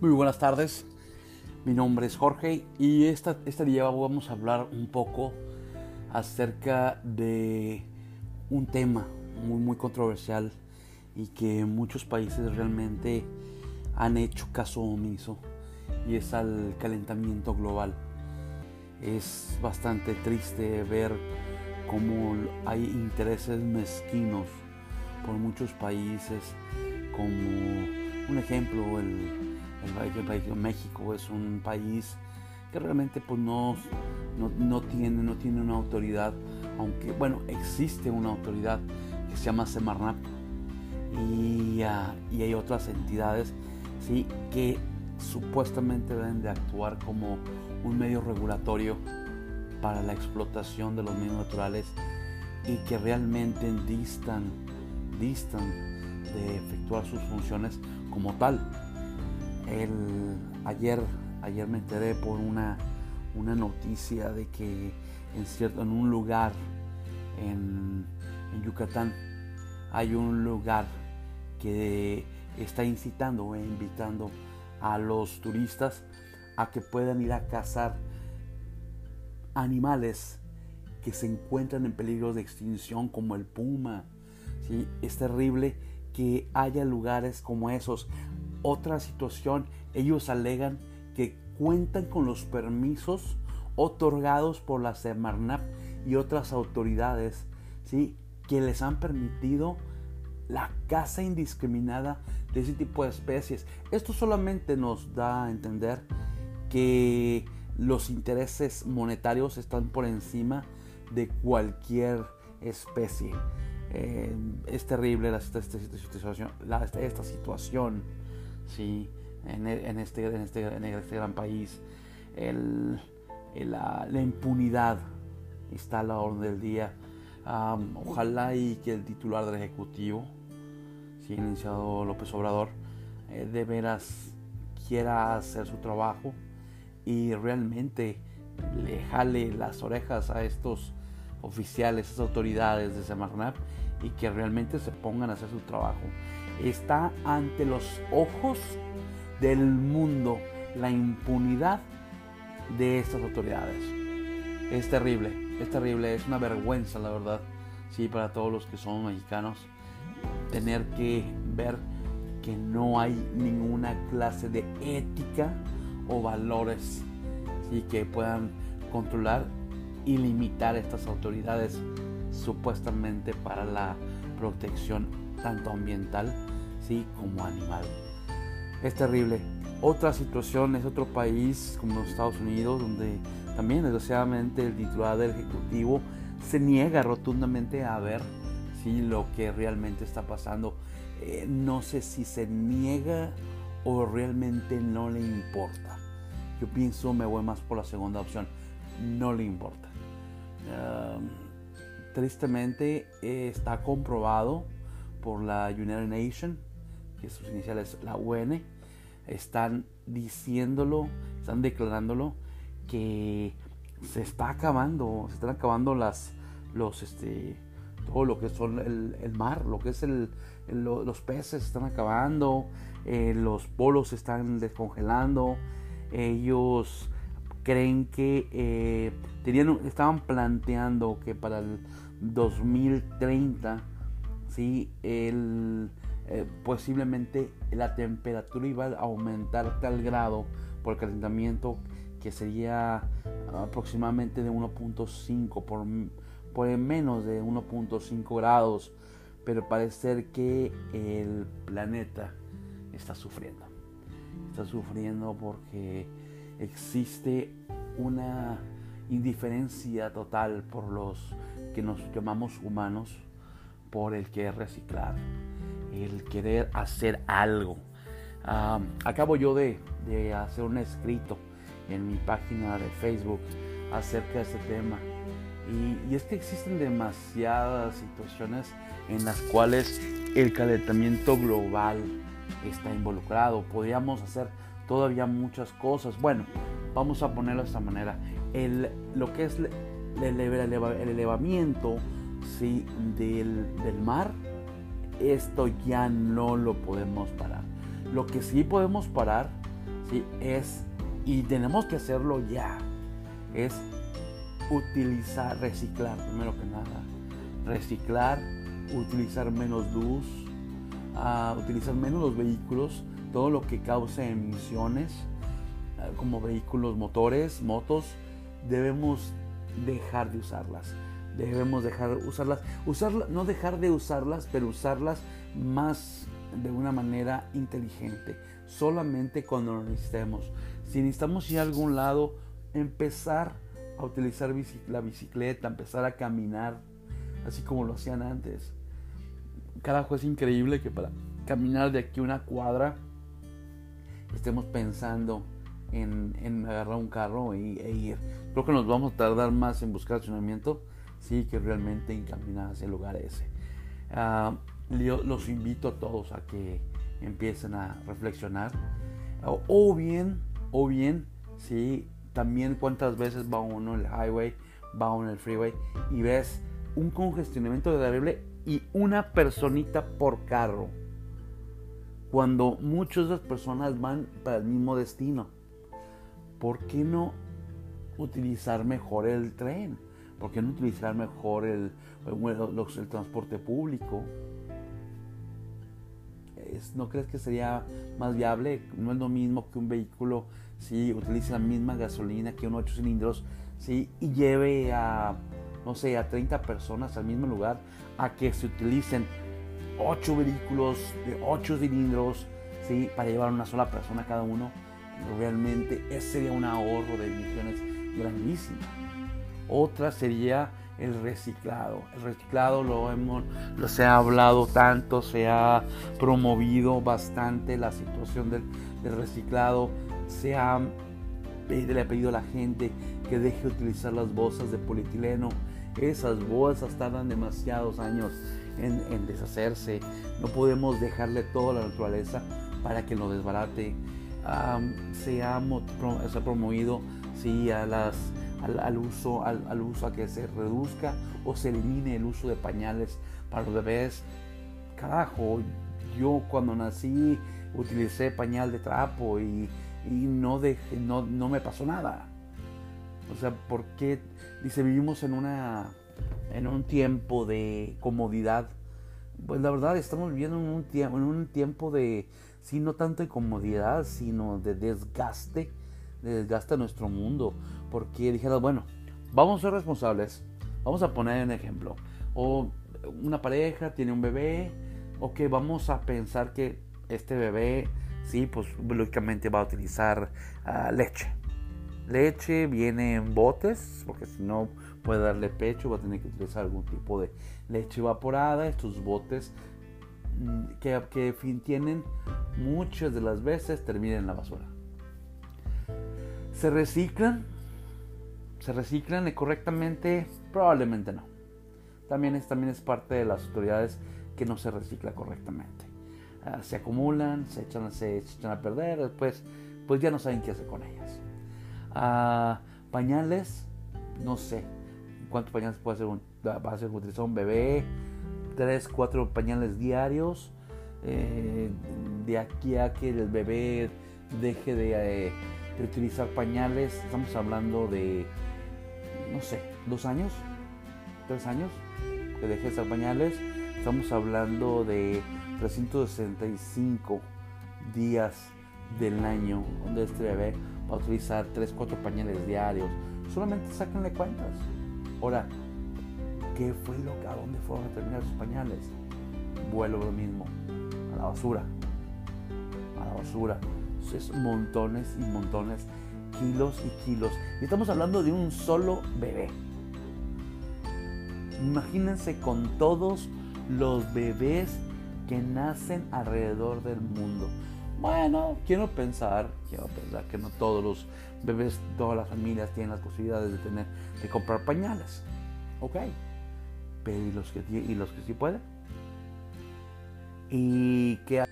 Muy buenas tardes, mi nombre es Jorge y esta, este día vamos a hablar un poco acerca de un tema muy muy controversial y que muchos países realmente han hecho caso omiso y es al calentamiento global. Es bastante triste ver cómo hay intereses mezquinos por muchos países, como un ejemplo, el, el, México es un país que realmente pues no, no, tiene, no tiene una autoridad, aunque bueno, existe una autoridad que se llama Semarnap y, ah, y hay otras entidades ¿sí? que supuestamente deben de actuar como un medio regulatorio para la explotación de los medios naturales y que realmente distan, distan de efectuar sus funciones como tal. El, ayer, ayer me enteré por una, una noticia de que en, cierto, en un lugar en, Yucatán hay un lugar que está incitando e invitando a los turistas a que puedan ir a cazar animales que se encuentran en peligro de extinción como el puma. ¿sí? Es terrible que haya lugares como esos. Otra situación, ellos alegan que cuentan con los permisos otorgados por la Semarnap y otras autoridades ¿sí? que les han permitido la caza indiscriminada de ese tipo de especies. Esto solamente nos da a entender que los intereses monetarios están por encima de cualquier especie. Eh, es terrible esta, situación, esta situación ¿sí? en, este, en, este, en este gran país. la, impunidad está a la orden del día. ojalá y que el titular del Ejecutivo iniciado López Obrador, eh, de veras quiera hacer su trabajo y realmente le jale las orejas a estos oficiales, esas autoridades de Semarnap y que realmente se pongan a hacer su trabajo. Está ante los ojos del mundo la impunidad de estas autoridades. Es terrible, es terrible, es una vergüenza la verdad, sí, para todos los que son mexicanos tener que ver que no hay ninguna clase de ética o valores y que puedan controlar y limitar estas autoridades supuestamente para la protección tanto ambiental ¿sí? como animal. Es terrible. Otra situación es otro país como los Estados Unidos donde también desgraciadamente el titular del Ejecutivo se niega rotundamente a ver lo que realmente está pasando. Eh, no sé si se niega o realmente no le importa. Yo pienso, me voy más por la segunda opción. No le importa. tristemente está comprobado por la United Nations, que sus iniciales la UN, están diciéndolo, están declarándolo que se está acabando, se están acabando las, los, este, todo lo que son el, mar, lo que es el, los peces están acabando, eh, los polos están descongelando, ellos creen que eh, tenían, estaban planteando que para el 2030 ¿sí? el, eh, posiblemente la temperatura iba a aumentar tal grado por el calentamiento que sería aproximadamente de 1.5 por por menos de 1.5 grados, pero parece que el planeta está sufriendo. Está sufriendo porque existe una indiferencia total por los que nos llamamos humanos, por el querer reciclar, el querer hacer algo. acabo yo de, de hacer un escrito en mi página de Facebook acerca de este tema y, es que existen demasiadas situaciones en las cuales el calentamiento global está involucrado. Podríamos hacer todavía muchas cosas. Bueno, vamos a ponerlo de esta manera. El, lo que es el, elevamiento ¿sí? del, del mar, esto ya no lo podemos parar. Lo que sí podemos parar ¿sí? Es, y tenemos que hacerlo ya, es utilizar, reciclar, primero que nada. Reciclar, utilizar menos luz, uh, utilizar menos los vehículos, todo lo que cause emisiones, uh, como vehículos motores, motos, debemos dejar de usarlas. Debemos dejar de usarlas, usarlas, no dejar de usarlas, pero usarlas más de una manera inteligente, solamente cuando lo necesitemos. Si necesitamos ir a algún lado, empezar a utilizar la bicicleta, empezar a caminar, así como lo hacían antes. Carajo, es increíble que para caminar de aquí una cuadra estemos pensando en, agarrar un carro e, ir. Creo que nos vamos a tardar más en buscar estacionamiento, sí, que realmente en caminar hacia el lugar ese. Uh, los invito a todos a que empiecen a reflexionar. O, bien, o bien, sí, también cuántas veces va uno en el highway, va uno en el freeway y ves un congestionamiento terrible y una personita por carro. Cuando muchas de las personas van para el mismo destino. ¿Por qué no utilizar mejor el tren? ¿Por qué no utilizar mejor el, el transporte público? ¿no crees que sería más viable? No es lo mismo que un vehículo si utilice la misma gasolina que un 8 cilindros ¿sí? y lleve a, no sé, a 30 personas al mismo lugar, a que se utilicen 8 vehículos de 8 cilindros ¿sí? para llevar a una sola persona cada uno. Realmente ese sería un ahorro de emisiones grandísimo. Otra sería el reciclado. El reciclado lo hemos, lo se ha hablado tanto, se ha promovido bastante la situación del, reciclado, se ha le ha pedido a la gente que deje de utilizar las bolsas de polietileno. Esas bolsas tardan demasiados años en, deshacerse. No podemos dejarle todo a la naturaleza para que lo desbarate. se, ha, se ha promovido sí, a las al, uso, al, uso a que se reduzca o se elimine el uso de pañales para los bebés. Carajo, yo cuando nací utilicé pañal de trapo y, no, no, no me pasó nada. O sea, ¿por qué? Dice, vivimos en, una, en un tiempo de comodidad. Pues la verdad, estamos viviendo en un, en un tiempo de, sí, no tanto de comodidad, sino de desgaste, de desgaste a nuestro mundo porque dijeron, bueno, vamos a ser responsables, vamos a poner un ejemplo, o una pareja tiene un bebé, ok, vamos a pensar que este bebé, sí, pues lógicamente va a utilizar ah, leche. Leche viene en botes, porque si no puede darle pecho, va a tener que utilizar algún tipo de leche evaporada. Estos botes mm, que, que tienen muchas de las veces terminan en la basura. Se reciclan ¿Se reciclan correctamente? Probablemente no. También es, también es parte de las autoridades que no se recicla correctamente. Ah, se acumulan, se echan, se echan a perder, después pues ya no saben qué hacer con ellas. Ah, pañales, no sé cuántos pañales puede hacer un, va a ser utilizar un bebé, 3, 4 pañales diarios. Eh, de aquí a que el bebé deje de, eh, de utilizar pañales, estamos hablando de no sé, dos años, tres años que dejé de pañales. Estamos hablando de 365 días del año donde este bebé va a utilizar 3, 4 pañales diarios. Solamente sáquenle cuentas. Ahora, ¿qué fue lo que, a dónde fueron a terminar sus pañales? Vuelvo lo mismo, a la basura. A la basura. Es montones y montones kilos y kilos. Y estamos hablando de un solo bebé. Imagínense con todos los bebés que nacen alrededor del mundo. Bueno, quiero pensar, quiero pensar que no todos los bebés, todas las familias tienen las posibilidades de tener que comprar pañales. Ok. Pero ¿y los que, y los que sí pueden? ¿Y qué